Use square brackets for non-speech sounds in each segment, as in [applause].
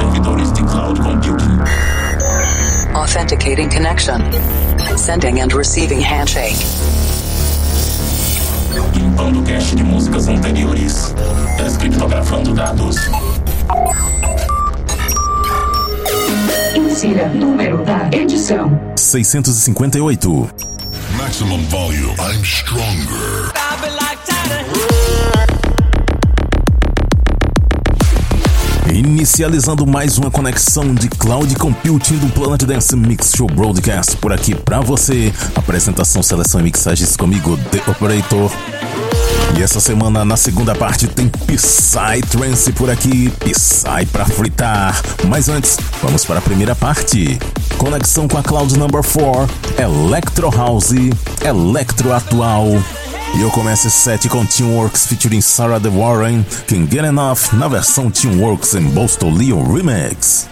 servidores de cloud computing. Authenticating connection. Sending and receiving handshake. Limpando cache de músicas anteriores. Descriptografando dados. Insira número da edição. 658. Maximum volume. I'm stronger. Inicializando mais uma conexão de cloud computing do Planet Dance Mix Show Broadcast por aqui pra você. Apresentação, seleção e mixagens comigo, The Operator. E essa semana, na segunda parte, tem Psy Trance por aqui, Psy pra fritar. Mas antes, vamos para a primeira parte. Conexão com a Cloud Number 4, Electro House, Electro Atual. E eu começo esse set com Teamworks featuring Sarah The Warren, Can Get Enough, na versão Teamworks em Boston Leo Remix.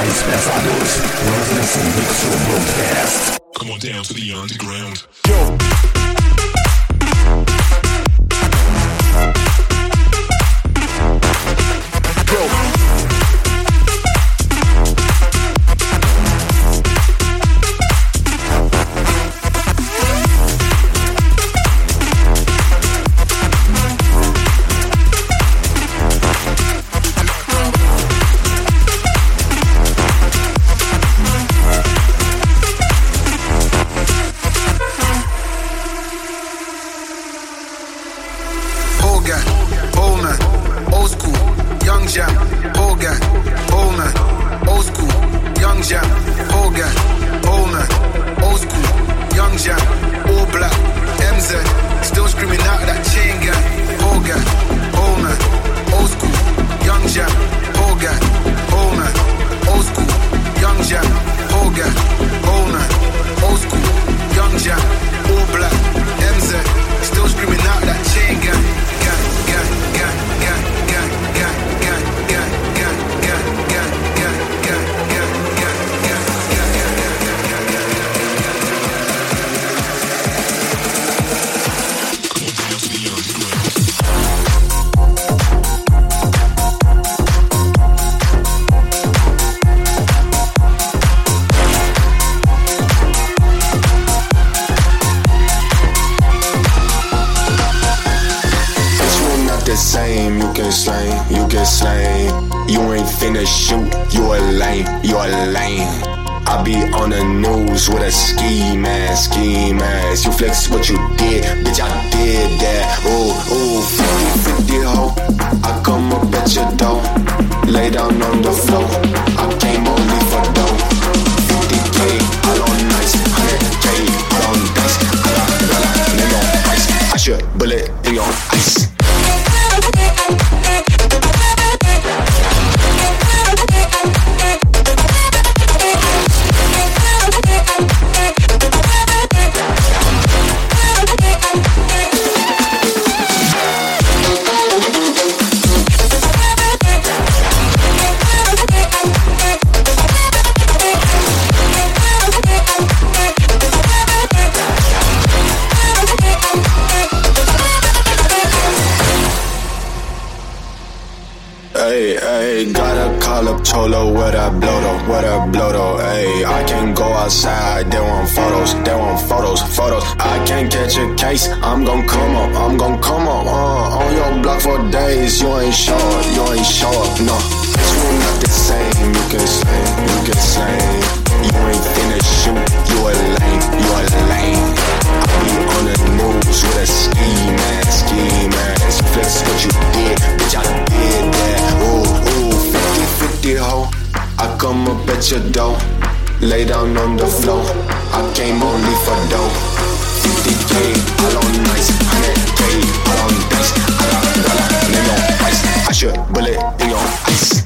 eyes past others, worldness and mix your broadcast. Come on down to the underground. Yo. Finna shoot. You a lame, you a lame. I be on the news with a ski mask, ski mask. You flex what you did, bitch. I did that. Ooh, ooh, 50 50 ho. I come up at your door, lay down on the floor. I came only for dough. 50k, all on nice. 100k, all on dice. I got dollar, name on price. I should bullet in your ice. Call up Cholo with a blodo, with a blodo. Hey, I can't go outside, they want photos, they want photos, photos. I can't catch a case, I'm gon' come up, I'm gon' come up. Uh, on your block for days, you ain't show up, you ain't show up, no. Bitch, we not the same, you can slay, you can slay. You ain't finna shoot, you a lame, you a lame. I be on the news with a ski mask, ski mask. Flex what you did, bitch, I did that. Ooh, ooh, 50 50 ho. I come up at your door, lay down on the floor. I came only for dough. 50k, all on nice, 100k, all on dice. I got dollar, name on price. I should bullet in your ice.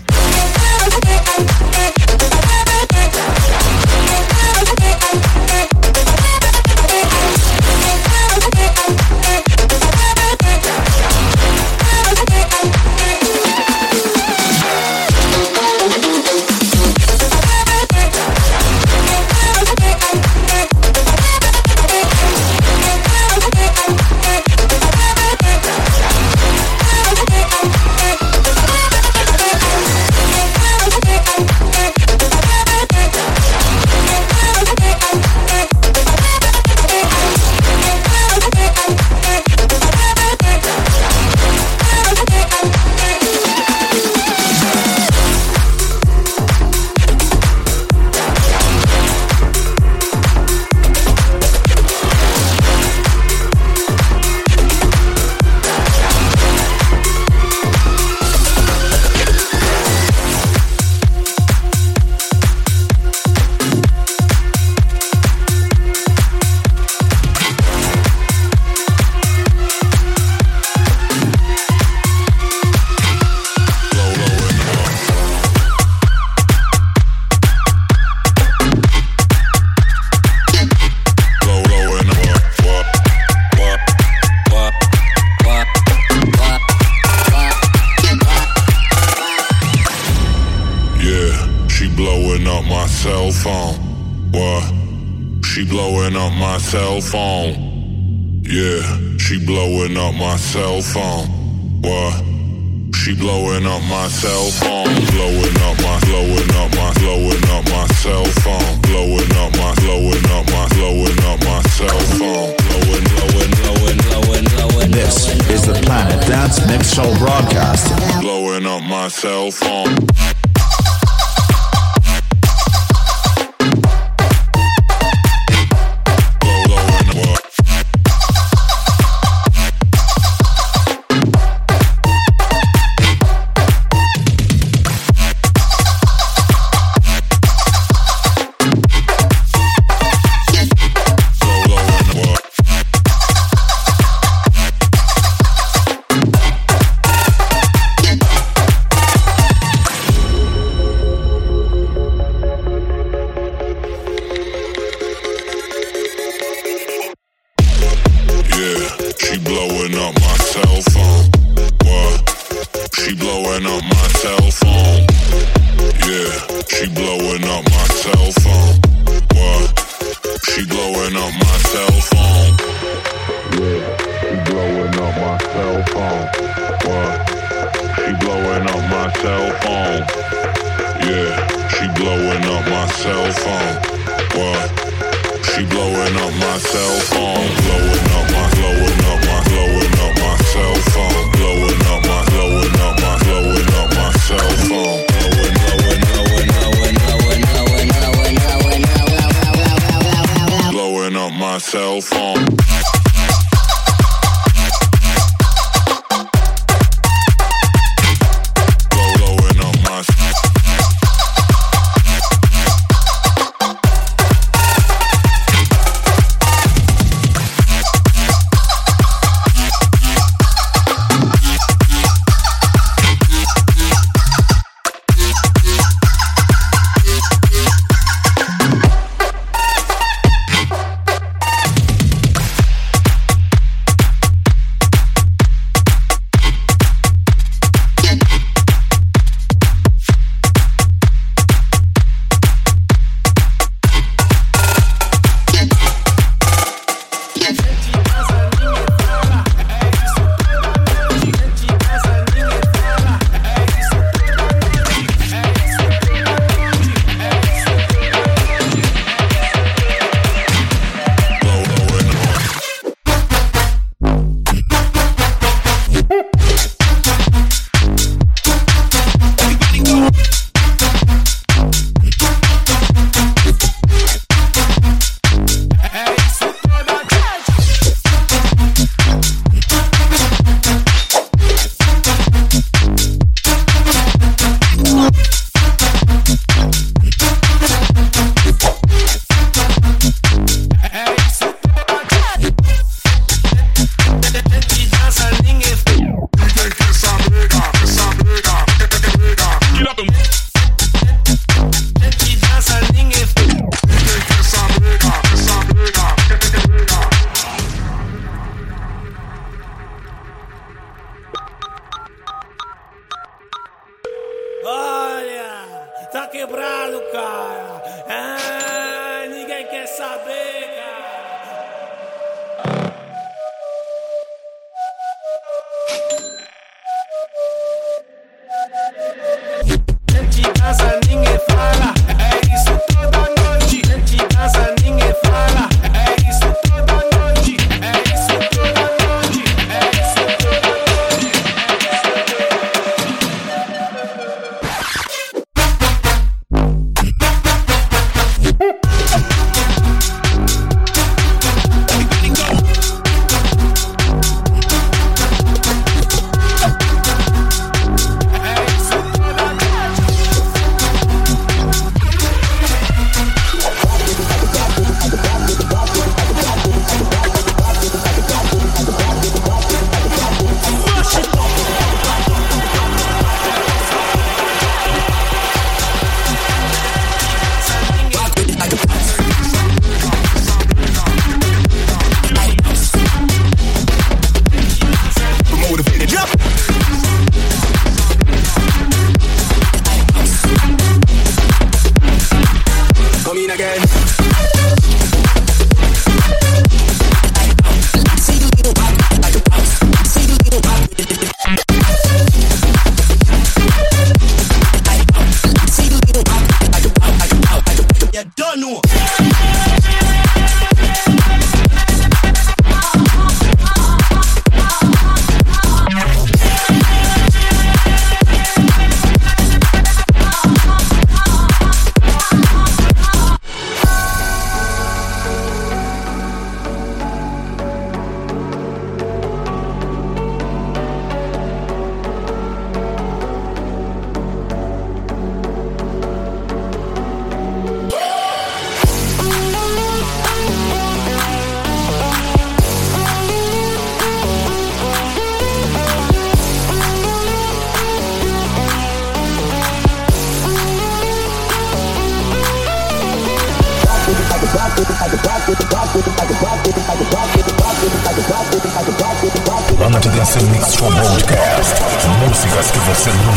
Cell phone. San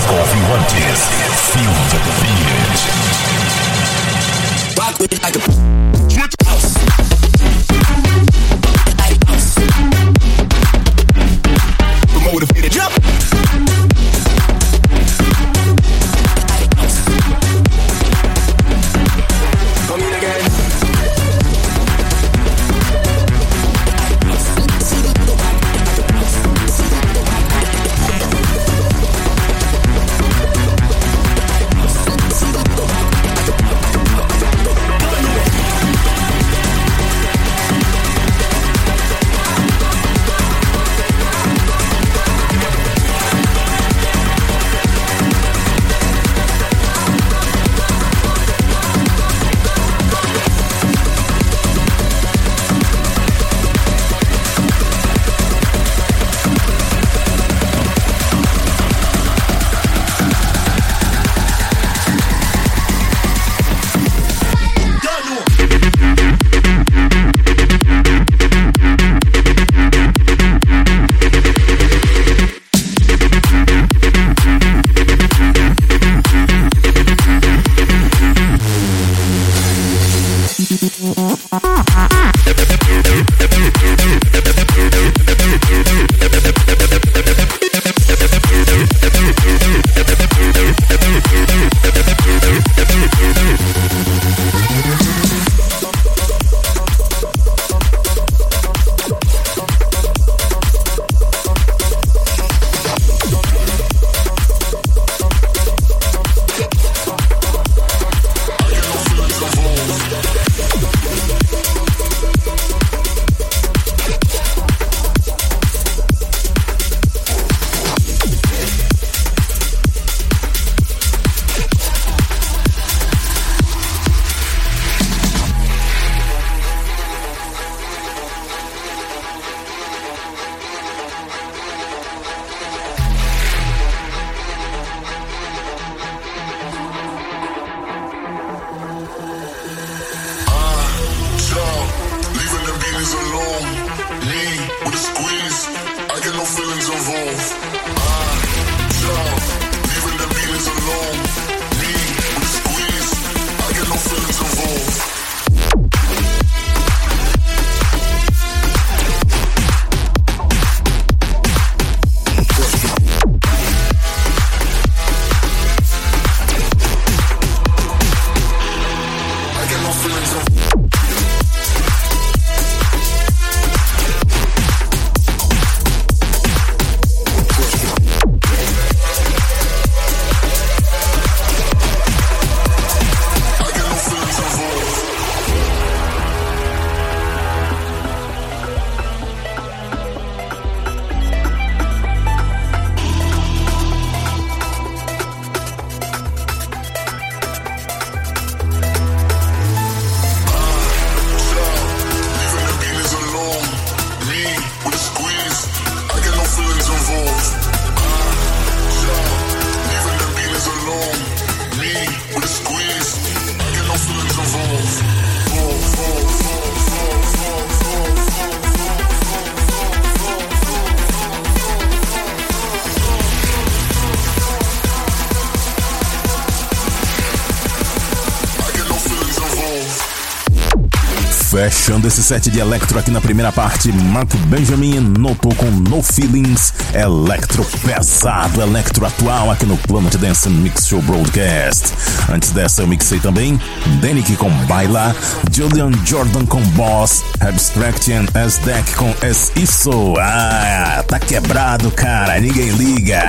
Fechando esse set de electro aqui na primeira parte, Mark Benjamin notou com No Feelings, electro pesado, electro atual aqui no Planet Dance Mix Show Broadcast. Antes dessa eu mixei também Danik com Baila, Julian Jordan com Boss, Abstraction S-Deck com S Isso. Ah, tá quebrado, cara, ninguém liga.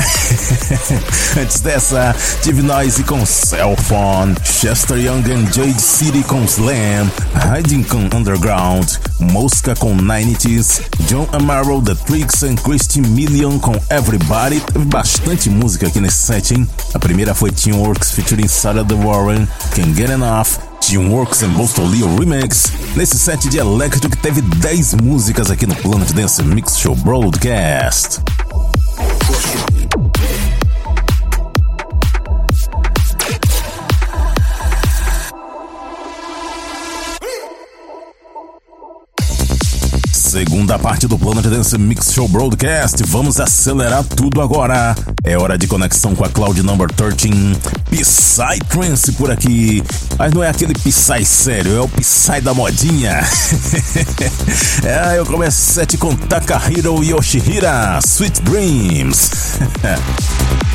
[laughs] Antes dessa, tive Noise com Cell Phone, Chester Young and Jade City com Slam, Hiding com Underground, Mosca com Nineties, John Amaro, The Tricks and Christy Million com Everybody. Teve bastante música aqui nesse set, hein? A primeira foi Teamworks featuring Sarah The Warren, Can't Get Enough, Teamworks and Leo Remix. Nesse set de Electro que teve 10 músicas aqui no Planet Dance Mix Show Broadcast. Segunda parte do Planet Dance Mix Show Broadcast. Vamos acelerar tudo agora. É hora de conexão com a Cloud Number 13. Psytrance por aqui. Mas não é aquele Psy sério, é o Psy da modinha. [laughs] é, eu começo set com Takahiro Yoshihira, Sweet Dreams. [laughs]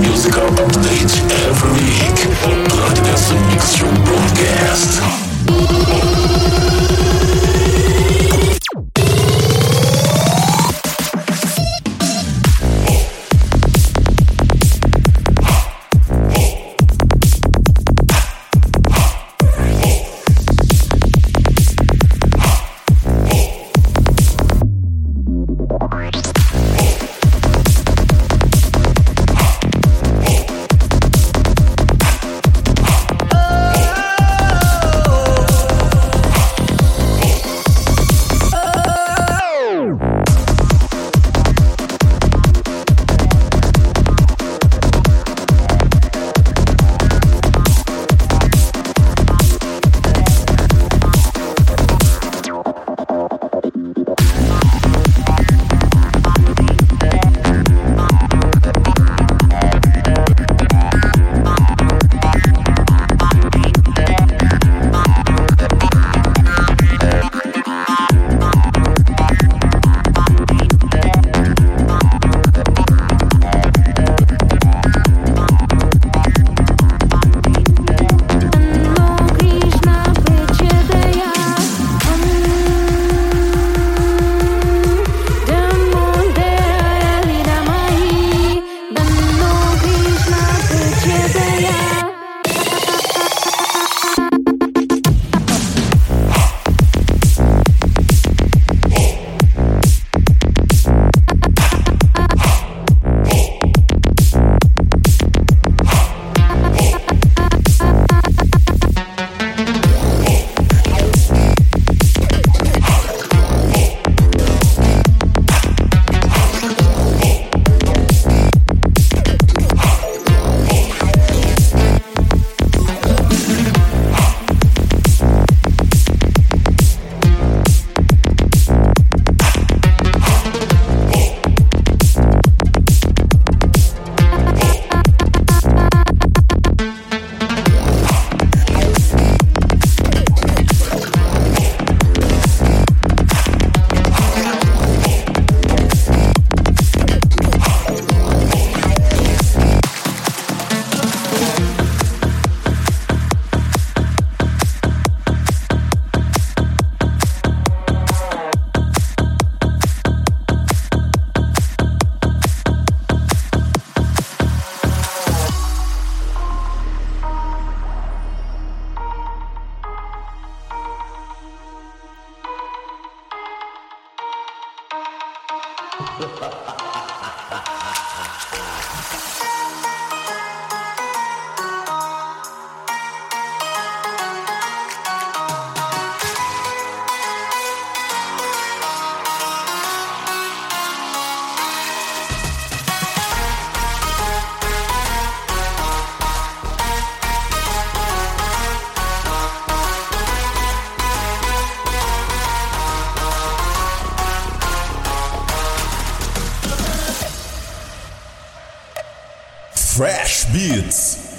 musical update every week. Platinum Mixture Broadcast. ああ!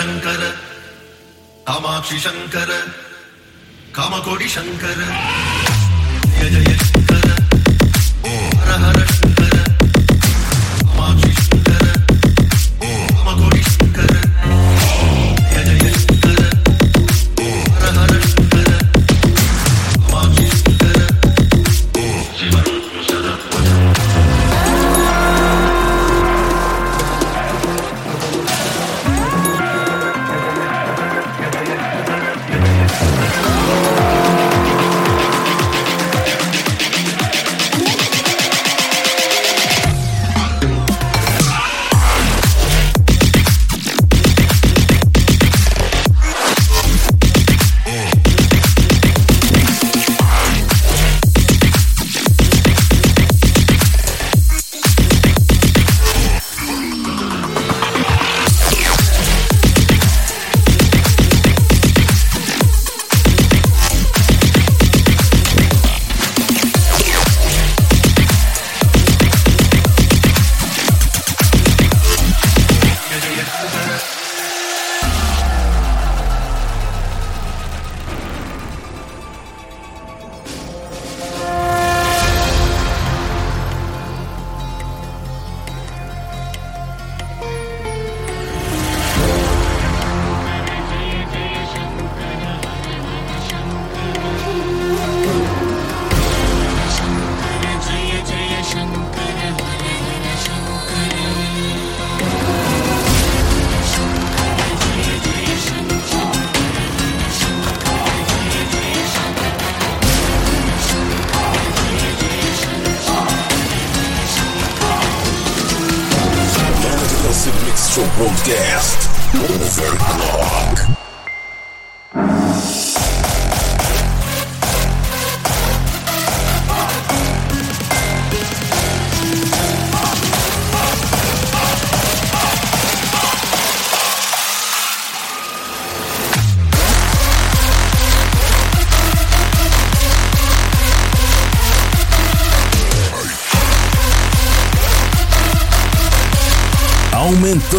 शङ्कर कामाक्षी शङ्कर कामकोडि Shankar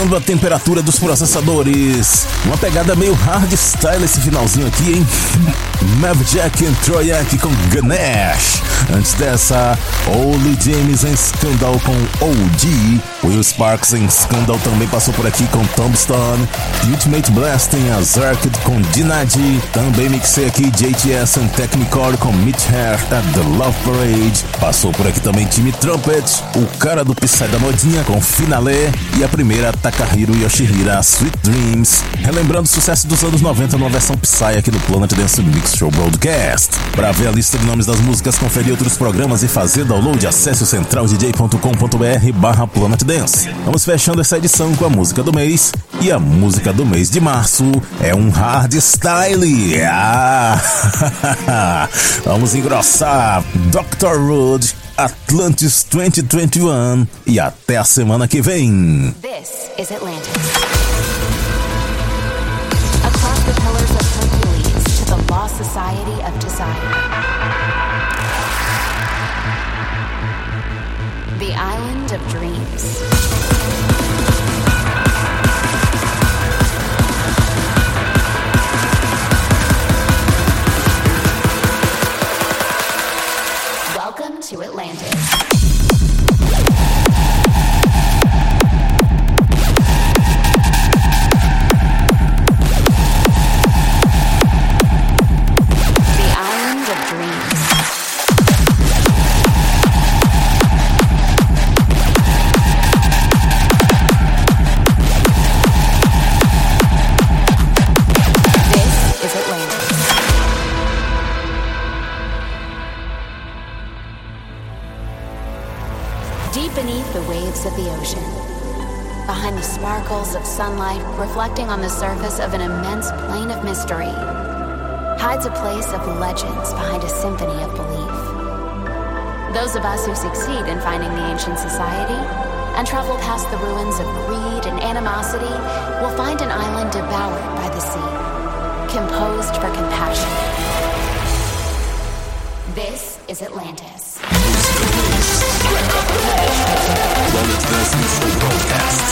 Aumentando a temperatura dos processadores. Uma pegada meio hardstyle esse finalzinho aqui, hein? Mavjack entrou aqui com Ganesh. Antes dessa, Oli James em Scandal com OG. Will Sparks em Scandal também passou por aqui com Tombstone. Ultimate Blast em Azarked com Dinadi. Também mixei aqui JTS em Technicore com Mitch Hare at The Love Parade. Passou por aqui também Time Trumpet, o cara do Psy da modinha com Finale. E a primeira, Takahiro Yoshihira, Sweet Dreams. Relembrando o sucesso dos anos 90 numa versão Psy aqui no Planet Dance Mix Show Broadcast. Para ver a lista de nomes das músicas, conferir outros programas e fazer download, acesse o centraldj.com.br barra Planet Dance. Vamos fechando essa edição com a música do mês. E a música do mês de março é um hardstyle. Ah! [laughs] Vamos engrossar Dr. Rude, Atlantis 2021 e até a semana que vem. This is Atlantis. Society of Desire. The Island of Dreams. Welcome to Atlantis. Sparkles of sunlight reflecting on the surface of an immense plain of mystery, hides a place of legends behind a symphony of belief. Those of us who succeed in finding the ancient society and travel past the ruins of greed and animosity will find an island devoured by the sea, composed for compassion. This is Atlantis. Planet Dance Show Broadcast.